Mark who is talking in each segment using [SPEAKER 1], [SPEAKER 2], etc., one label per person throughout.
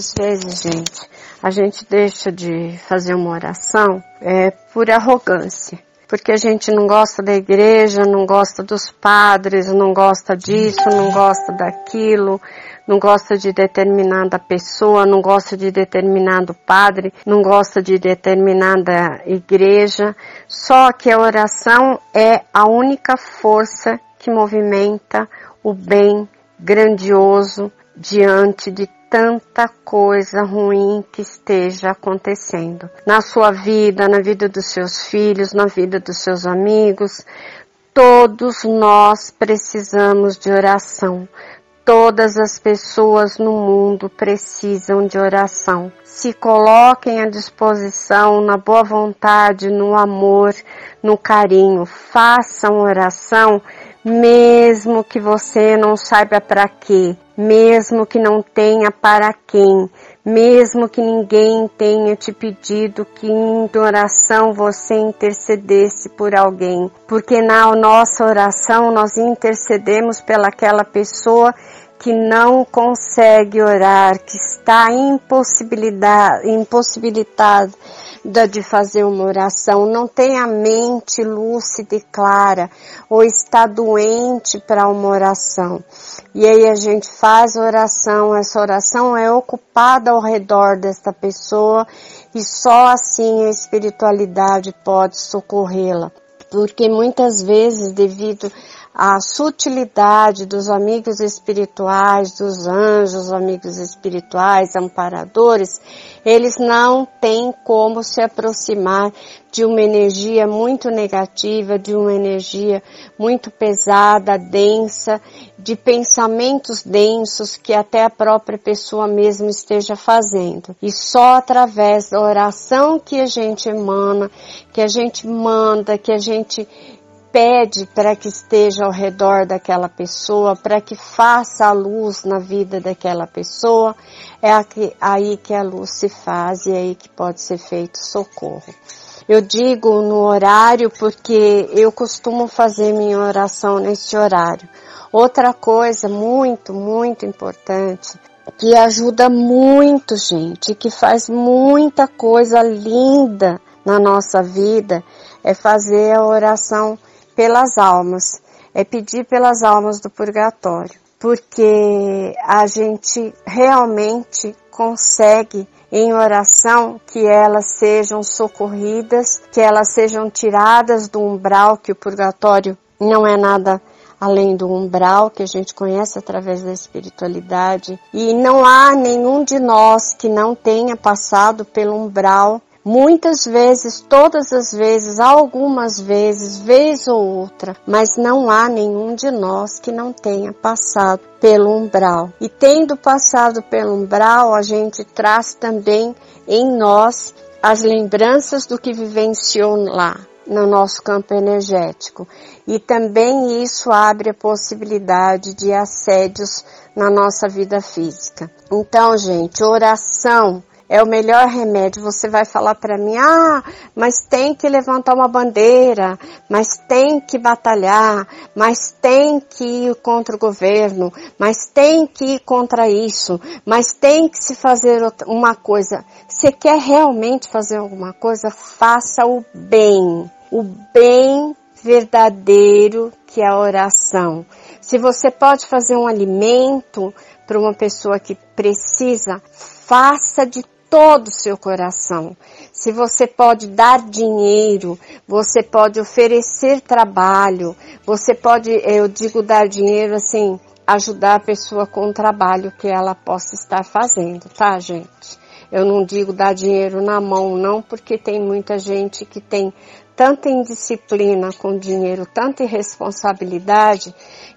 [SPEAKER 1] Às vezes, gente, a gente deixa de fazer uma oração é, por arrogância. Porque a gente não gosta da igreja, não gosta dos padres, não gosta disso, não gosta daquilo, não gosta de determinada pessoa, não gosta de determinado padre, não gosta de determinada igreja. Só que a oração é a única força que movimenta o bem grandioso diante de tanta coisa ruim que esteja acontecendo na sua vida, na vida dos seus filhos, na vida dos seus amigos. Todos nós precisamos de oração. Todas as pessoas no mundo precisam de oração. Se coloquem à disposição na boa vontade, no amor, no carinho. Façam oração, mesmo que você não saiba para quê, mesmo que não tenha para quem, mesmo que ninguém tenha te pedido que em oração você intercedesse por alguém, porque na nossa oração nós intercedemos pelaquela pessoa que não consegue orar, que está impossibilitada de fazer uma oração, não tem a mente lúcida e clara, ou está doente para uma oração. E aí a gente faz oração, essa oração é ocupada ao redor desta pessoa e só assim a espiritualidade pode socorrê-la. Porque muitas vezes, devido a sutilidade dos amigos espirituais, dos anjos, amigos espirituais, amparadores, eles não têm como se aproximar de uma energia muito negativa, de uma energia muito pesada, densa, de pensamentos densos que até a própria pessoa mesmo esteja fazendo. E só através da oração que a gente emana, que a gente manda, que a gente pede para que esteja ao redor daquela pessoa, para que faça a luz na vida daquela pessoa, é aí que a luz se faz e é aí que pode ser feito socorro. Eu digo no horário porque eu costumo fazer minha oração nesse horário. Outra coisa muito, muito importante que ajuda muito, gente, que faz muita coisa linda na nossa vida, é fazer a oração pelas almas, é pedir pelas almas do purgatório, porque a gente realmente consegue em oração que elas sejam socorridas, que elas sejam tiradas do umbral que o purgatório não é nada além do umbral que a gente conhece através da espiritualidade. E não há nenhum de nós que não tenha passado pelo umbral Muitas vezes, todas as vezes, algumas vezes, vez ou outra, mas não há nenhum de nós que não tenha passado pelo umbral. E tendo passado pelo umbral, a gente traz também em nós as lembranças do que vivenciou lá no nosso campo energético. E também isso abre a possibilidade de assédios na nossa vida física. Então, gente, oração é o melhor remédio. Você vai falar para mim, ah, mas tem que levantar uma bandeira, mas tem que batalhar, mas tem que ir contra o governo, mas tem que ir contra isso, mas tem que se fazer uma coisa. Você quer realmente fazer alguma coisa? Faça o bem. O bem verdadeiro que é a oração. Se você pode fazer um alimento para uma pessoa que precisa, faça de todo o seu coração. Se você pode dar dinheiro, você pode oferecer trabalho, você pode, eu digo dar dinheiro assim, ajudar a pessoa com o trabalho que ela possa estar fazendo, tá, gente? Eu não digo dar dinheiro na mão, não, porque tem muita gente que tem tanta indisciplina com dinheiro, tanta irresponsabilidade,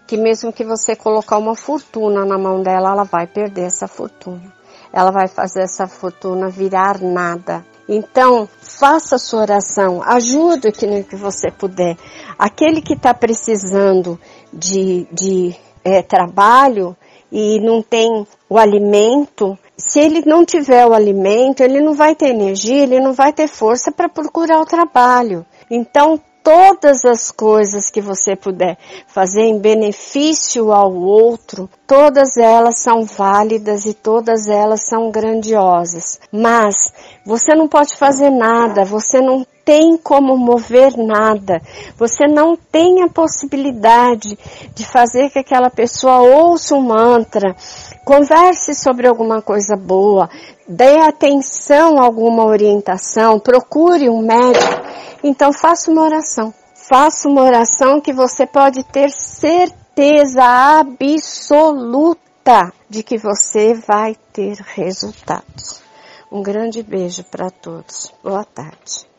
[SPEAKER 1] que mesmo que você colocar uma fortuna na mão dela, ela vai perder essa fortuna ela vai fazer essa fortuna virar nada. Então, faça sua oração, ajude nem que você puder. Aquele que está precisando de, de é, trabalho e não tem o alimento, se ele não tiver o alimento, ele não vai ter energia, ele não vai ter força para procurar o trabalho. Então, todas as coisas que você puder fazer em benefício ao outro, todas elas são válidas e todas elas são grandiosas. Mas você não pode fazer nada, você não tem como mover nada. Você não tem a possibilidade de fazer que aquela pessoa ouça um mantra, converse sobre alguma coisa boa, dê atenção a alguma orientação, procure um médico. Então faça uma oração. Faça uma oração que você pode ter certeza absoluta de que você vai ter resultados. Um grande beijo para todos. Boa tarde.